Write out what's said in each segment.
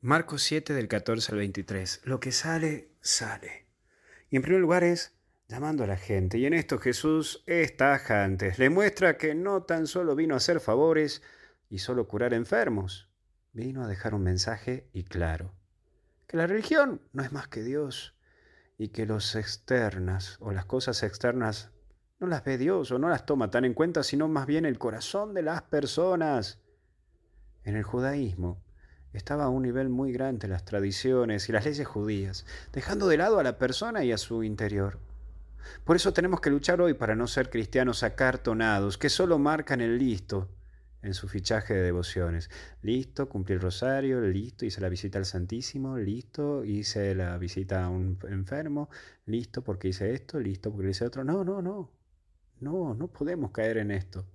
Marcos 7 del 14 al 23. Lo que sale, sale. Y en primer lugar es llamando a la gente. Y en esto Jesús es tajante. Le muestra que no tan solo vino a hacer favores y solo curar enfermos. Vino a dejar un mensaje y claro. Que la religión no es más que Dios y que los externas o las cosas externas no las ve Dios o no las toma tan en cuenta, sino más bien el corazón de las personas. En el judaísmo estaba a un nivel muy grande las tradiciones y las leyes judías, dejando de lado a la persona y a su interior. Por eso tenemos que luchar hoy para no ser cristianos acartonados, que solo marcan el listo en su fichaje de devociones. Listo, cumplí el rosario, listo, hice la visita al Santísimo, listo, hice la visita a un enfermo, listo porque hice esto, listo porque hice otro. No, no, no. No, no podemos caer en esto.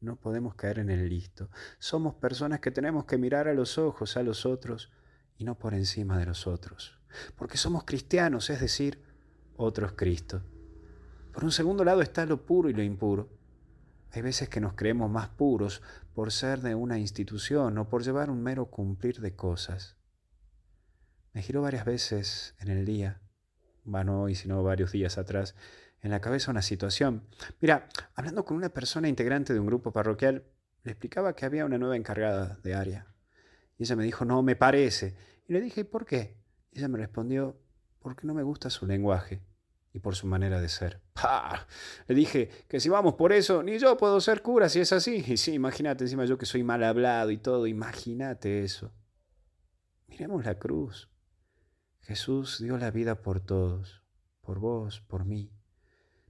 No podemos caer en el listo. Somos personas que tenemos que mirar a los ojos a los otros y no por encima de los otros. Porque somos cristianos, es decir, otros Cristo. Por un segundo lado está lo puro y lo impuro. Hay veces que nos creemos más puros por ser de una institución o por llevar un mero cumplir de cosas. Me giró varias veces en el día, bueno hoy, sino varios días atrás, en la cabeza una situación. Mira, hablando con una persona integrante de un grupo parroquial, le explicaba que había una nueva encargada de área. Y ella me dijo, no, me parece. Y le dije, ¿y por qué? Y ella me respondió, porque no me gusta su lenguaje y por su manera de ser. ¡Pah! Le dije que si vamos por eso, ni yo puedo ser cura si es así. Y sí, imagínate, encima yo que soy mal hablado y todo, imagínate eso. Miremos la cruz. Jesús dio la vida por todos, por vos, por mí.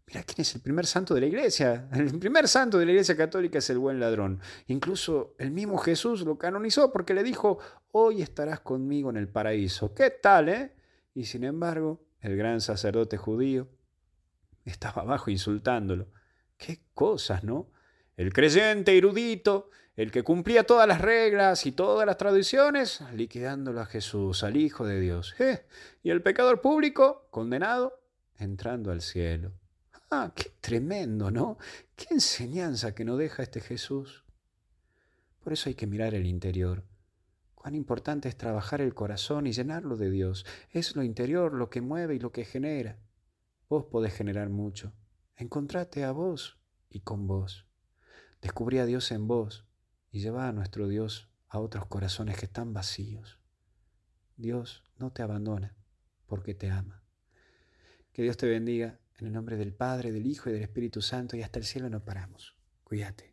Mira quién es el primer santo de la iglesia. El primer santo de la iglesia católica es el buen ladrón. Incluso el mismo Jesús lo canonizó porque le dijo, hoy estarás conmigo en el paraíso. ¿Qué tal, eh? Y sin embargo, el gran sacerdote judío estaba abajo insultándolo. Qué cosas, ¿no? El creyente erudito, el que cumplía todas las reglas y todas las tradiciones, liquidándolo a Jesús, al Hijo de Dios. ¿Eh? Y el pecador público, condenado, entrando al cielo. Ah, qué tremendo, ¿no? Qué enseñanza que nos deja este Jesús. Por eso hay que mirar el interior. Cuán importante es trabajar el corazón y llenarlo de Dios. Es lo interior lo que mueve y lo que genera. Vos podés generar mucho. Encontrate a vos y con vos. Descubrí a Dios en vos y lleva a nuestro Dios a otros corazones que están vacíos. Dios no te abandona porque te ama. Que Dios te bendiga en el nombre del Padre, del Hijo y del Espíritu Santo, y hasta el cielo no paramos. Cuídate.